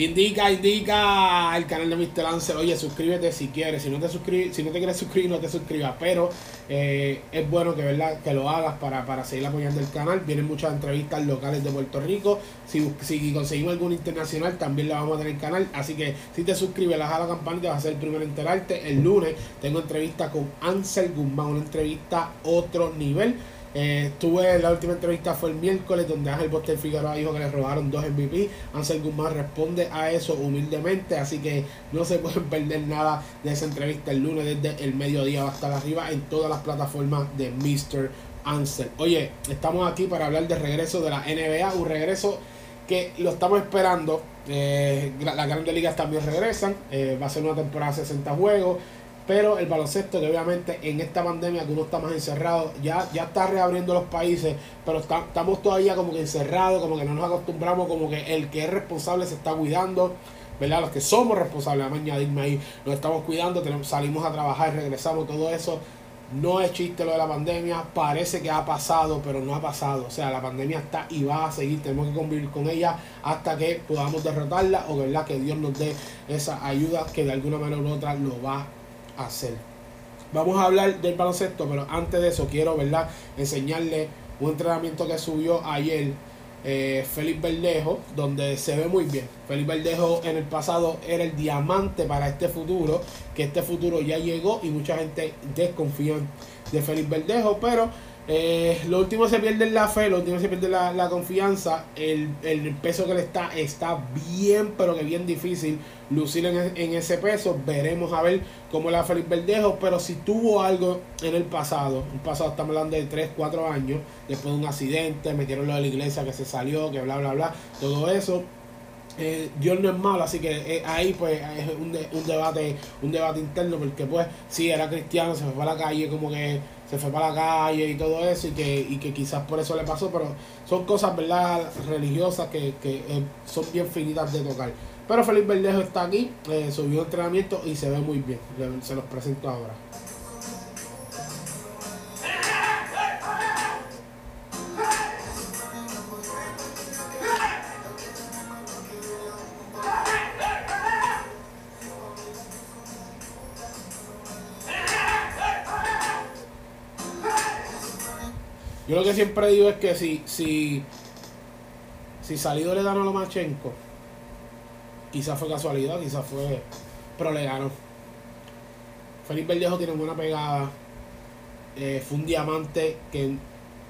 Indica, indica el canal de Mr. Lance. Oye, suscríbete si quieres. Si no te suscribes, si no te quieres suscribir, no te suscribas. Pero eh, es bueno que verdad que lo hagas para, para seguir apoyando el canal. Vienen muchas entrevistas locales de Puerto Rico. Si, si conseguimos alguna internacional, también la vamos a tener en el canal. Así que si te suscribes, la a la campanita, vas a ser el primero en enterarte. El lunes tengo entrevista con Ansel Guzmán, una entrevista otro nivel. Eh, tuve la última entrevista fue el miércoles donde Ángel Boster Figueroa dijo que le robaron dos MVP. Ansel Guzmán responde a eso humildemente, así que no se pueden perder nada de esa entrevista el lunes desde el mediodía va a estar arriba en todas las plataformas de Mr. Ansel. Oye, estamos aquí para hablar del regreso de la NBA, un regreso que lo estamos esperando. Eh, las grandes ligas también regresan, eh, va a ser una temporada de 60 juegos. Pero el baloncesto, que obviamente en esta pandemia que uno está más encerrado, ya, ya está reabriendo los países, pero estamos todavía como que encerrados, como que no nos acostumbramos, como que el que es responsable se está cuidando, ¿verdad? Los que somos responsables, vamos a añadirme ahí, nos estamos cuidando, salimos a trabajar, regresamos, todo eso. No es chiste lo de la pandemia, parece que ha pasado, pero no ha pasado. O sea, la pandemia está y va a seguir, tenemos que convivir con ella hasta que podamos derrotarla o que Dios nos dé esa ayuda que de alguna manera u otra lo va hacer. Vamos a hablar del baloncesto, pero antes de eso quiero, ¿verdad? Enseñarle un entrenamiento que subió ayer eh, Félix Verdejo, donde se ve muy bien. Félix Verdejo en el pasado era el diamante para este futuro, que este futuro ya llegó y mucha gente desconfía de Félix Verdejo, pero eh, lo último se pierde la fe, lo último se pierde la, confianza. El, peso que le está está bien, pero que bien difícil lucir en, ese peso. Veremos a ver cómo le va Felipe Verdejo. Pero si tuvo algo en el pasado, el pasado estamos hablando de 3, 4 años, después de un accidente, metieron lo de la iglesia que se salió, que bla, bla, bla, todo eso. Eh, Dios no es malo, así que eh, ahí pues es un, un, debate un debate interno, porque pues si era cristiano, se fue a la calle como que se fue para la calle y todo eso y que, y que quizás por eso le pasó, pero son cosas, ¿verdad?, religiosas que, que eh, son bien finitas de tocar. Pero Felipe Verdejo está aquí, eh, subió entrenamiento y se ve muy bien. Se los presento ahora. Siempre digo es que si, si, si salido le ganó a Lomachenko, quizás fue casualidad, quizás fue. Pero le ganó. Felipe Verdejo tiene buena pegada. Eh, fue un diamante que,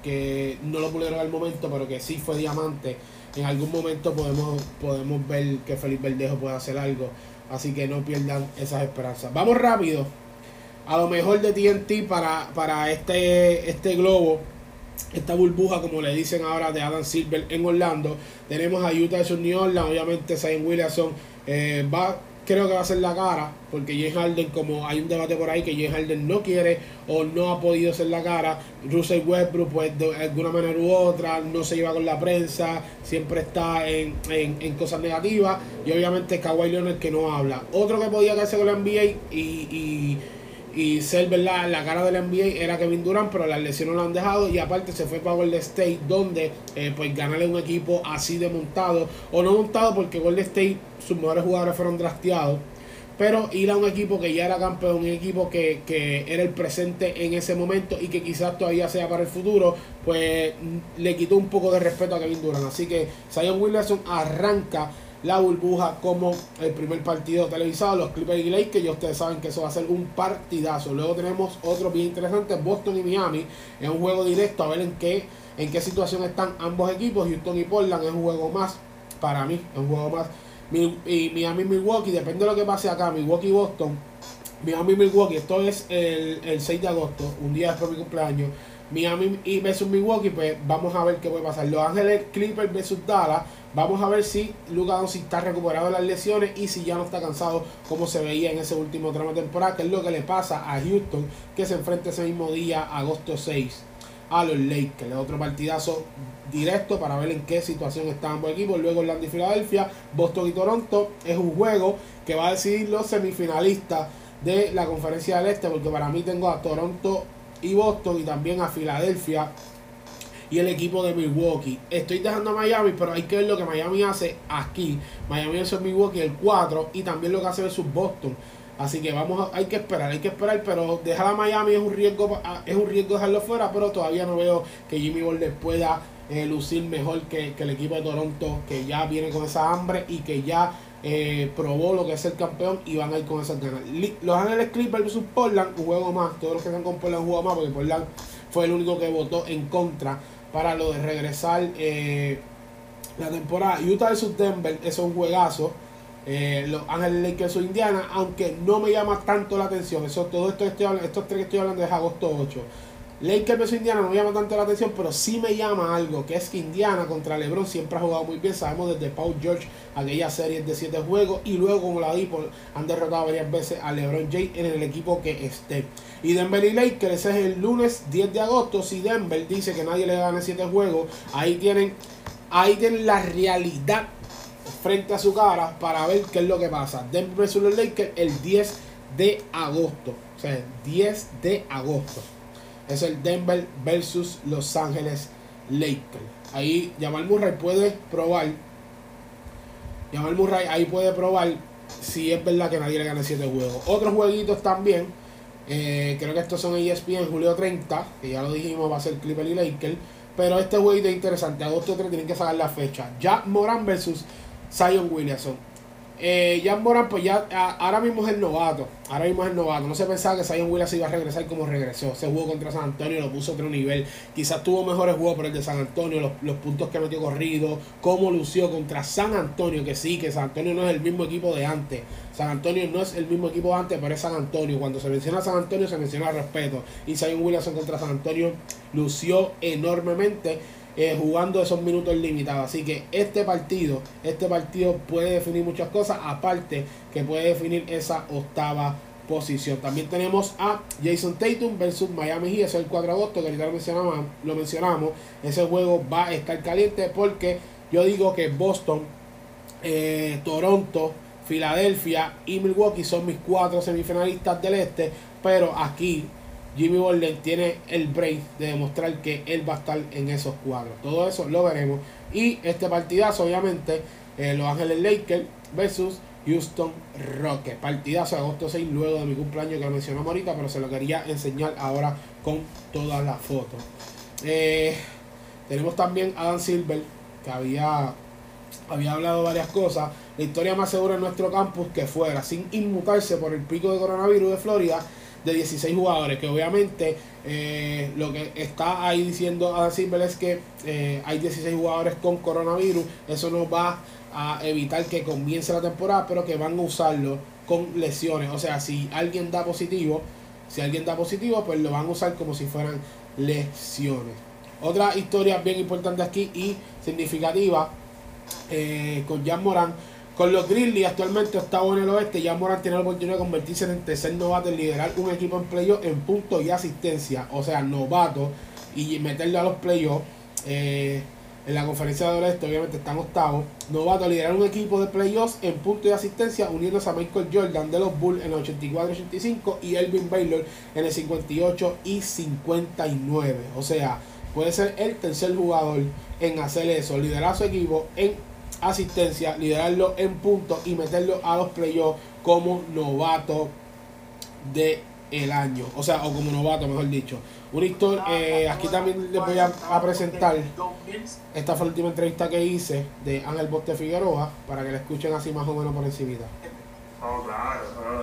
que no lo pudieron al momento, pero que sí fue diamante. En algún momento podemos, podemos ver que Felipe Verdejo puede hacer algo. Así que no pierdan esas esperanzas. Vamos rápido. A lo mejor de TNT para, para este, este globo esta burbuja, como le dicen ahora, de Adam Silver en Orlando. Tenemos a Utah de New Orleans, obviamente Zion Williamson eh, va, creo que va a ser la cara, porque James Harden, como hay un debate por ahí que James Harden no quiere o no ha podido ser la cara, Russell Westbrook, pues de alguna manera u otra, no se lleva con la prensa, siempre está en, en, cosas negativas, y obviamente Kawhi Leonard que no habla. Otro que podía quedarse con la NBA y y ser verdad la cara del NBA era Kevin Durant pero las lesiones lo han dejado. Y aparte se fue para Golden State donde eh, pues ganarle un equipo así de montado. O no montado porque Golden State sus mejores jugadores fueron drafteados. Pero ir a un equipo que ya era campeón, un equipo que, que era el presente en ese momento y que quizás todavía sea para el futuro, pues le quitó un poco de respeto a Kevin Durant. Así que Zion Williamson arranca la burbuja como el primer partido televisado, los Clippers y Lakers, que ya ustedes saben que eso va a ser un partidazo. Luego tenemos otro bien interesante, Boston y Miami, es un juego directo, a ver en qué, en qué situación están ambos equipos. Houston y Portland es un juego más, para mí, es un juego más. Y Miami Milwaukee, depende de lo que pase acá, Milwaukee y Boston. Miami Milwaukee, esto es el, el 6 de agosto, un día después de mi cumpleaños. Miami y versus Milwaukee, pues vamos a ver qué puede pasar. Los Ángeles Clippers versus Dallas Vamos a ver si Luka Doncic está recuperado de las lesiones y si ya no está cansado como se veía en ese último tramo de temporada, que es lo que le pasa a Houston, que se enfrenta ese mismo día, agosto 6, a los Lakers. Otro partidazo directo para ver en qué situación están ambos equipos. Luego Orlando y Filadelfia, Boston y Toronto. Es un juego que va a decidir los semifinalistas de la conferencia del Este, porque para mí tengo a Toronto y Boston y también a Filadelfia y el equipo de Milwaukee. Estoy dejando a Miami, pero hay que ver lo que Miami hace aquí. Miami es Milwaukee el 4 y también lo que hace versus Boston. Así que vamos a, hay que esperar, hay que esperar, pero dejar a Miami es un riesgo, es un riesgo dejarlo fuera, pero todavía no veo que Jimmy Butler pueda eh, lucir mejor que, el equipo de Toronto, que ya viene con esa hambre y que ya eh, probó lo que es el campeón y van a ir con esas ganas. Los Ángeles Clippers versus Portland, un juego más, todos los que están con Portland juego más, porque Portland fue el único que votó en contra para lo de regresar eh, la temporada. Utah versus Denver, eso es un juegazo. Eh, los Ángeles Lakers o Indiana, aunque no me llama tanto la atención. Eso, todo esto estoy hablando, estos tres que estoy hablando es agosto 8. Lakers vs Indiana no me llama tanto la atención, pero sí me llama algo, que es que Indiana contra LeBron siempre ha jugado muy bien. Sabemos desde Paul George, aquella serie de 7 juegos, y luego, como la di, han derrotado varias veces a LeBron James en el equipo que esté. Y Denver y Lakers, es el lunes 10 de agosto. Si Denver dice que nadie le gane 7 juegos, ahí tienen, ahí tienen la realidad frente a su cara para ver qué es lo que pasa. Denver versus los Lakers el 10 de agosto. O sea, el 10 de agosto. Es el Denver versus Los Ángeles Lakers. Ahí Jamal Murray puede probar. Jamal Murray ahí puede probar si es verdad que nadie le gane 7 juegos. Otros jueguitos también. Eh, creo que estos son ESPN julio 30. Que ya lo dijimos, va a ser Clipper y Lakers. Pero este jueguito es interesante. Agosto 3 tienen que sacar la fecha. Jack Moran versus Zion Williamson. Eh, Jan Moran, pues ya ahora mismo es el novato. Ahora mismo es el novato. No se pensaba que Zion Williamson iba a regresar como regresó. Se jugó contra San Antonio, lo puso a otro nivel. Quizás tuvo mejores juegos por el de San Antonio, los, puntos que metió corrido, cómo lució contra San Antonio, que sí, que San Antonio no es el mismo equipo de antes. San Antonio no es el mismo equipo de antes, pero es San Antonio. Cuando se menciona San Antonio, se menciona respeto. Y Zion Williamson contra San Antonio lució enormemente eh, jugando esos minutos limitados. Así que este partido, este partido puede definir muchas cosas, aparte que puede definir esa octava posición. También tenemos a Jason Tatum versus Miami Heat, es el 4 de agosto, que ahorita lo mencionamos. Ese juego va a estar caliente porque yo digo que Boston, eh, Toronto, Filadelfia y Milwaukee son mis cuatro semifinalistas del este, pero aquí Jimmy Butler tiene el break de demostrar que él va a estar en esos cuadros. Todo eso lo veremos. Y este partidazo, obviamente, eh, Los Ángeles Lakers versus Houston Rockets. Partidazo de agosto 6, luego de mi cumpleaños que lo mencionamos ahorita, pero se lo quería enseñar ahora con todas las fotos. Eh, tenemos también a Dan Silver, que había, había hablado varias cosas. La historia más segura en nuestro campus que fuera, sin inmutarse por el pico de coronavirus de Florida de 16 jugadores, que obviamente eh, lo que está ahí diciendo Adam Silver es que eh, hay 16 jugadores con coronavirus, eso no va a evitar que comience la temporada, pero que van a usarlo con lesiones, o sea, si alguien da positivo, si alguien da positivo, pues lo van a usar como si fueran lesiones. Otra historia bien importante aquí y significativa eh, con Jan Morán con los Grizzlies, actualmente octavo en el oeste, ya Moran tiene la oportunidad de convertirse en el tercer novato en liderar un equipo en playoff en puntos y asistencia. O sea, novato y meterlo a los playoffs. Eh, en la conferencia del oeste, obviamente están octavos. Novato a liderar un equipo de playoffs en puntos y asistencia, uniéndose a Michael Jordan de los Bulls en el 84-85 y Elvin Baylor en el 58 y 59. O sea, puede ser el tercer jugador en hacer eso, liderar su equipo en asistencia, liderarlo en puntos y meterlo a los playoffs como novato de el año, o sea, o como novato, mejor dicho. Una historia, eh, aquí también les voy a, presentar, esta fue la última entrevista que hice de Ángel Boste Figueroa, para que la escuchen así más o menos por encima. Oh,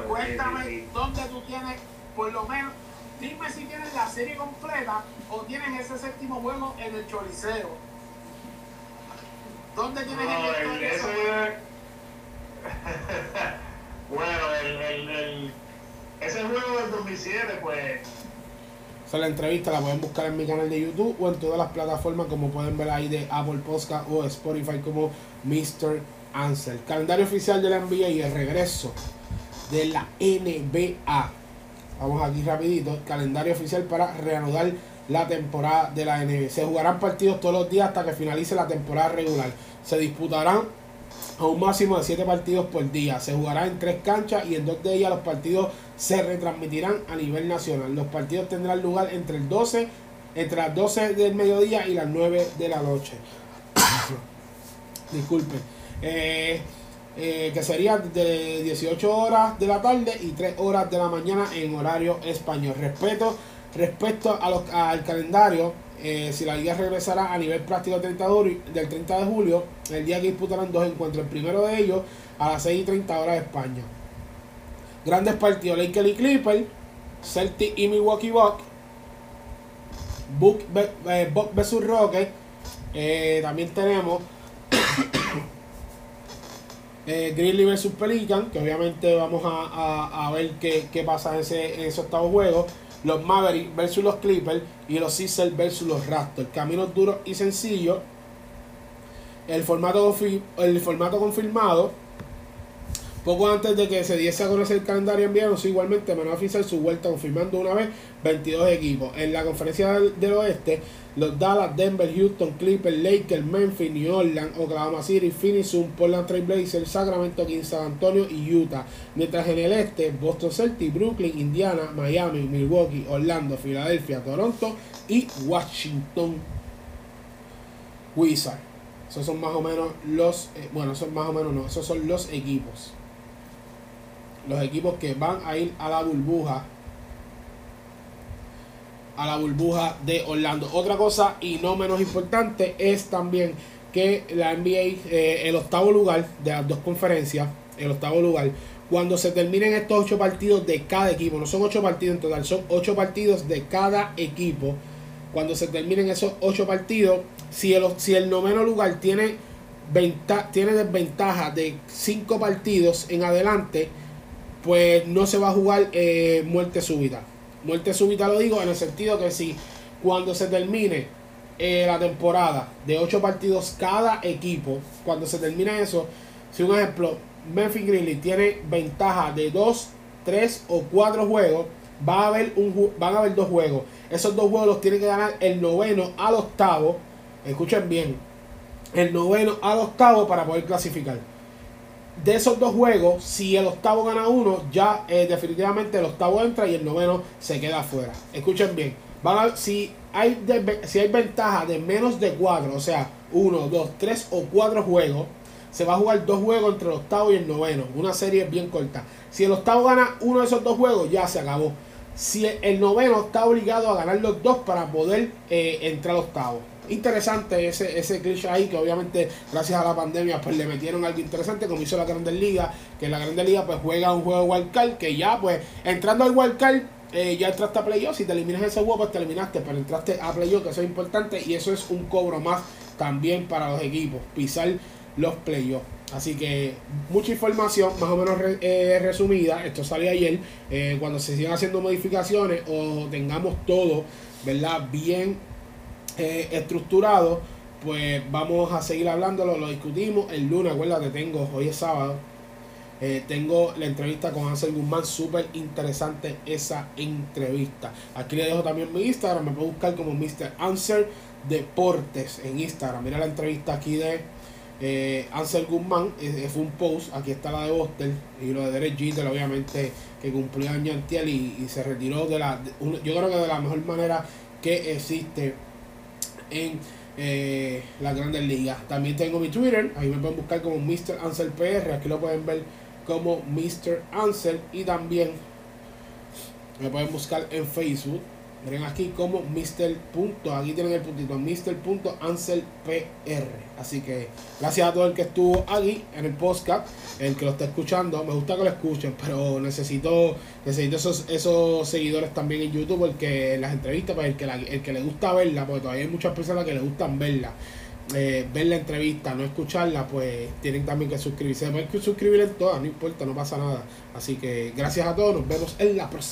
Cuéntame dónde tú tienes, por lo menos, dime si tienes la serie completa o tienes ese séptimo juego en el Choliseo ¿Dónde tienes el, ese... Bueno, el, el, ese juego del 2007, pues... Esa la entrevista la pueden buscar en mi canal de YouTube o en todas las plataformas como pueden ver ahí de Apple Podcast o Spotify como Mr. Ansel. Calendario oficial de la NBA y el regreso de la NBA. Vamos aquí rapidito. Calendario oficial para reanudar la temporada de la NBA. Se jugarán partidos todos los días hasta que finalice la temporada regular. Se disputarán a un máximo de 7 partidos por día. Se jugará en tres canchas y en dos de ellas los partidos se retransmitirán a nivel nacional. Los partidos tendrán lugar entre el 12 entre las 12 del mediodía y las 9 de la noche. Disculpen. Eh, eh, que sería de 18 horas de la tarde y 3 horas de la mañana en horario español. Respeto, respecto a los, al calendario, eh, si la liga regresará a nivel práctico del 30, de, del 30 de julio, el día que disputarán dos encuentros. El primero de ellos a las 6 y 30 horas de España. Grandes partidos: Lakers y Clipper, Celtic y Milwaukee Bucks, Buck vs Rockets. también tenemos eh, Grizzly vs Pelican, que obviamente vamos a, ver qué, pasa en, ese, en esos octavos juegos. Los Mavericks versus los Clippers y los Sixers versus los Raptors. Caminos duros y sencillos. El formato, el formato confirmado poco antes de que se diese a conocer el calendario enviado, igualmente van a oficiar su vuelta confirmando una vez 22 equipos. En la conferencia del, oeste, los Dallas, Denver, Houston, Clippers, Lakers, Memphis, New Orleans, Oklahoma City, Phoenix, Portland Trail Blazers, Sacramento Kings, San Antonio y Utah. Mientras en el este, Boston Celtics, Brooklyn, Indiana, Miami, Milwaukee, Orlando, Filadelfia, Toronto y Washington Wizards. Esos son más o menos los, eh, bueno, son más o menos no, esos son los equipos los equipos que van a ir a la burbuja a la burbuja de Orlando. Otra cosa y no menos importante es también que la NBA, eh, el octavo lugar de las dos conferencias, el octavo lugar, cuando se terminen estos ocho partidos de cada equipo, no son ocho partidos en total, son ocho partidos de cada equipo. Cuando se terminen esos ocho partidos, si el, si el noveno lugar tiene, tiene desventaja de cinco partidos en adelante, pues no se va a jugar eh, muerte súbita. Muerte súbita lo digo en el sentido que si cuando se termine eh, la temporada de 8 partidos cada equipo, cuando se termine eso, si un ejemplo, Memphis Grizzlies tiene ventaja de 2, 3 o 4 juegos, va a haber un, van a haber dos juegos. Esos dos juegos los tiene que ganar el noveno al octavo. Escuchen bien. El noveno al octavo para poder clasificar de esos dos juegos, si el octavo gana uno, ya eh, definitivamente el octavo entra y el noveno se queda afuera. Escuchen bien, si, hay si hay ventaja de menos de cuatro, o sea, uno, dos, tres o cuatro juegos, se va a jugar dos juegos entre el octavo y el noveno. Una serie bien corta. Si el octavo gana uno de esos dos juegos, ya se acabó. Si el noveno está obligado a ganar los dos para poder eh, entrar al octavo interesante ese, ese glitch ahí, que obviamente gracias a la pandemia pues le metieron algo interesante, como hizo la Grandes Liga, que la Grandes Liga pues juega un juego wildcard, que ya pues entrando al wildcard eh, ya entraste a playoff, si te eliminas ese juego pues te eliminaste, pero entraste a playoff, que eso es importante y eso es un cobro más también para los equipos, pisar los playoffs. Así que mucha información, más o menos eh, resumida. Esto sale ayer. Eh, cuando se sigan haciendo modificaciones o tengamos todo, ¿verdad? Bien eh, estructurado, pues vamos a seguir hablándolo, lo discutimos el lunes, acuérdate, tengo, hoy es sábado, eh, tengo la entrevista con Ansel Guzmán, súper interesante esa entrevista. Aquí le dejo también mi Instagram, me puedo buscar como Mr. Answer Deportes en Instagram. Mira la entrevista aquí de eh, Ansel Guzmán, fue un post, aquí está la de Boston y lo de Derek Jeter, obviamente, que cumplió año antiel y, se retiró de la, yo creo que de la mejor manera que existe en eh, las grandes ligas. También tengo mi Twitter, ahí me pueden buscar como Mr. Ansel PR, aquí lo pueden ver como Mr. Ansel y también me pueden buscar en Facebook Miren aquí como Mr. Punto, aquí tienen el puntito, Mr. Punto Ansel PR. Así que gracias a todo el que estuvo aquí en el podcast, el que lo está escuchando. Me gusta que lo escuchen, pero necesito, necesito esos, esos seguidores también en YouTube, porque las entrevistas, para pues, el que, el que le gusta verla, porque todavía hay muchas personas que le gustan verla. Eh, ver la entrevista, no escucharla, pues tienen también que suscribirse. Pueden suscribir en todas, no importa, no pasa nada. Así que gracias a todos, nos vemos en la próxima.